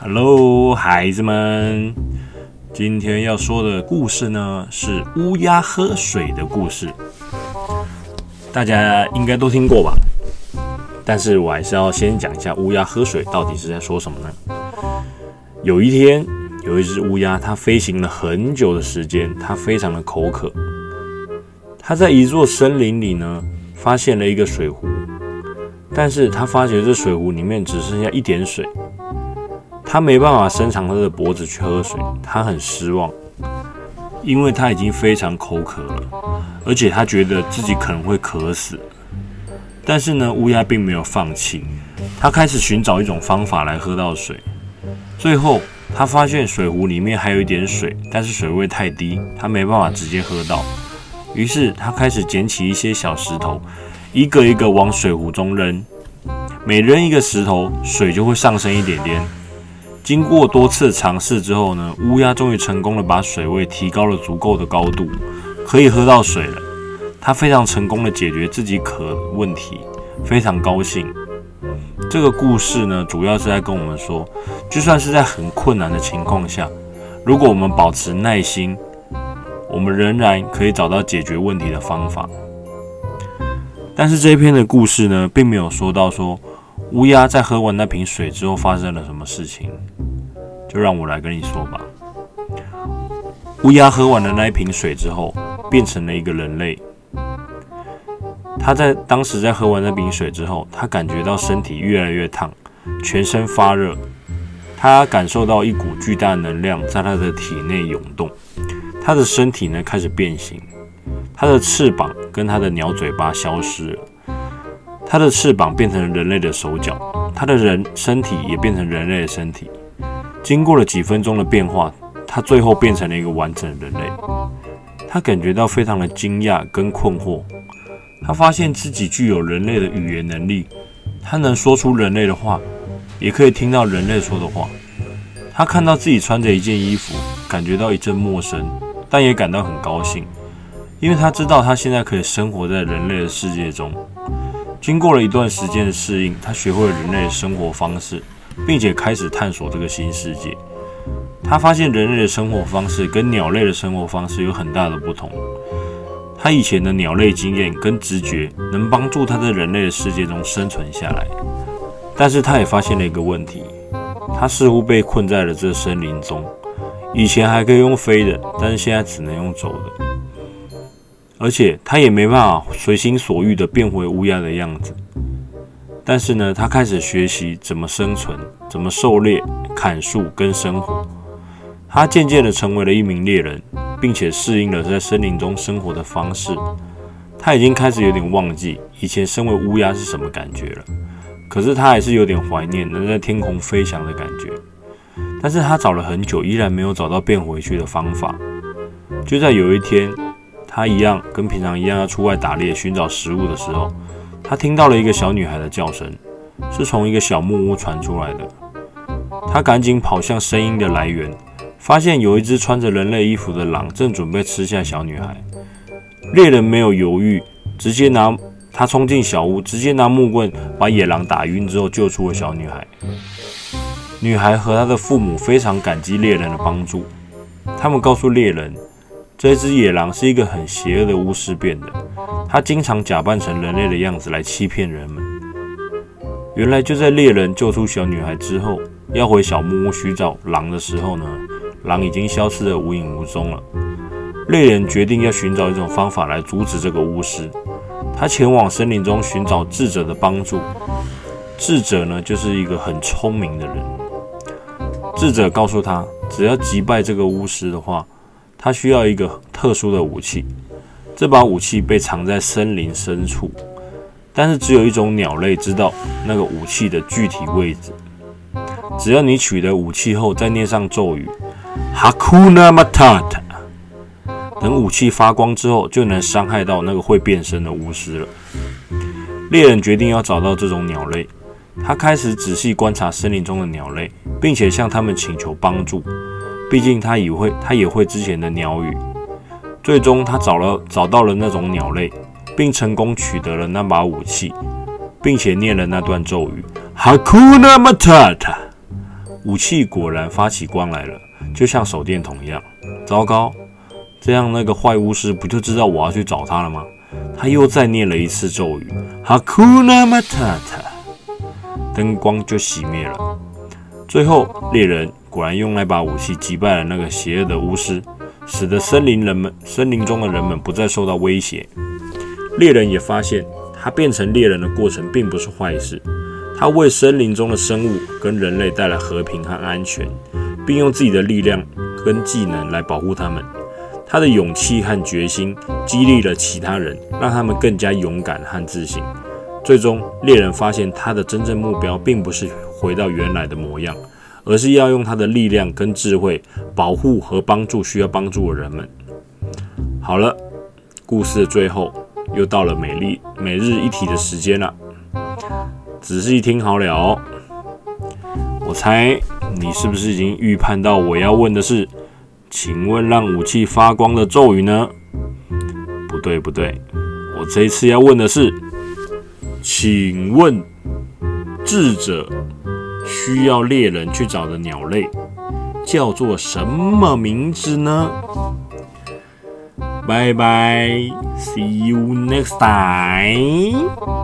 Hello，孩子们，今天要说的故事呢是乌鸦喝水的故事，大家应该都听过吧？但是我还是要先讲一下乌鸦喝水到底是在说什么呢？有一天，有一只乌鸦，它飞行了很久的时间，它非常的口渴，它在一座森林里呢，发现了一个水壶，但是它发觉这水壶里面只剩下一点水。他没办法伸长他的脖子去喝水，他很失望，因为他已经非常口渴了，而且他觉得自己可能会渴死。但是呢，乌鸦并没有放弃，他开始寻找一种方法来喝到水。最后，他发现水壶里面还有一点水，但是水位太低，他没办法直接喝到。于是，他开始捡起一些小石头，一个一个往水壶中扔，每扔一个石头，水就会上升一点点。经过多次尝试之后呢，乌鸦终于成功的把水位提高了足够的高度，可以喝到水了。它非常成功的解决自己渴问题，非常高兴。这个故事呢，主要是在跟我们说，就算是在很困难的情况下，如果我们保持耐心，我们仍然可以找到解决问题的方法。但是这一篇的故事呢，并没有说到说。乌鸦在喝完那瓶水之后发生了什么事情？就让我来跟你说吧。乌鸦喝完了那一瓶水之后，变成了一个人类。他在当时在喝完那瓶水之后，他感觉到身体越来越烫，全身发热。他感受到一股巨大能量在他的体内涌动，他的身体呢开始变形，他的翅膀跟他的鸟嘴巴消失了。它的翅膀变成人类的手脚，它的人身体也变成人类的身体。经过了几分钟的变化，他最后变成了一个完整的人类。他感觉到非常的惊讶跟困惑。他发现自己具有人类的语言能力，他能说出人类的话，也可以听到人类说的话。他看到自己穿着一件衣服，感觉到一阵陌生，但也感到很高兴，因为他知道他现在可以生活在人类的世界中。经过了一段时间的适应，他学会了人类的生活方式，并且开始探索这个新世界。他发现人类的生活方式跟鸟类的生活方式有很大的不同。他以前的鸟类经验跟直觉能帮助他在人类的世界中生存下来，但是他也发现了一个问题：他似乎被困在了这森林中。以前还可以用飞的，但是现在只能用走的。而且他也没办法随心所欲地变回乌鸦的样子。但是呢，他开始学习怎么生存，怎么狩猎、砍树跟生活。他渐渐地成为了一名猎人，并且适应了在森林中生活的方式。他已经开始有点忘记以前身为乌鸦是什么感觉了。可是他还是有点怀念能在天空飞翔的感觉。但是他找了很久，依然没有找到变回去的方法。就在有一天。他一样跟平常一样要出外打猎寻找食物的时候，他听到了一个小女孩的叫声，是从一个小木屋传出来的。他赶紧跑向声音的来源，发现有一只穿着人类衣服的狼正准备吃下小女孩。猎人没有犹豫，直接拿他冲进小屋，直接拿木棍把野狼打晕之后救出了小女孩。女孩和她的父母非常感激猎人的帮助，他们告诉猎人。这只野狼是一个很邪恶的巫师变的，他经常假扮成人类的样子来欺骗人们。原来就在猎人救出小女孩之后，要回小木屋寻找狼的时候呢，狼已经消失得无影无踪了。猎人决定要寻找一种方法来阻止这个巫师，他前往森林中寻找智者的帮助。智者呢，就是一个很聪明的人。智者告诉他，只要击败这个巫师的话。他需要一个特殊的武器，这把武器被藏在森林深处，但是只有一种鸟类知道那个武器的具体位置。只要你取得武器后，再念上咒语 “Hakuna Matata”，等武器发光之后，就能伤害到那个会变身的巫师了。猎人决定要找到这种鸟类，他开始仔细观察森林中的鸟类，并且向他们请求帮助。毕竟他也会，他也会之前的鸟语。最终，他找了找到了那种鸟类，并成功取得了那把武器，并且念了那段咒语：“Hakuna Matata”。武器果然发起光来了，就像手电筒一样。糟糕，这样那个坏巫师不就知道我要去找他了吗？他又再念了一次咒语，Hakuna Matata，灯光就熄灭了。最后，猎人果然用那把武器击败了那个邪恶的巫师，使得森林人们、森林中的人们不再受到威胁。猎人也发现，他变成猎人的过程并不是坏事。他为森林中的生物跟人类带来和平和安全，并用自己的力量跟技能来保护他们。他的勇气和决心激励了其他人，让他们更加勇敢和自信。最终，猎人发现他的真正目标并不是回到原来的模样，而是要用他的力量跟智慧保护和帮助需要帮助的人们。好了，故事的最后又到了美丽每日一题的时间了。仔细听好了，我猜你是不是已经预判到我要问的是？请问让武器发光的咒语呢？不对不对，我这一次要问的是，请问智者需要猎人去找的鸟类叫做什么名字呢？拜拜，See you next time。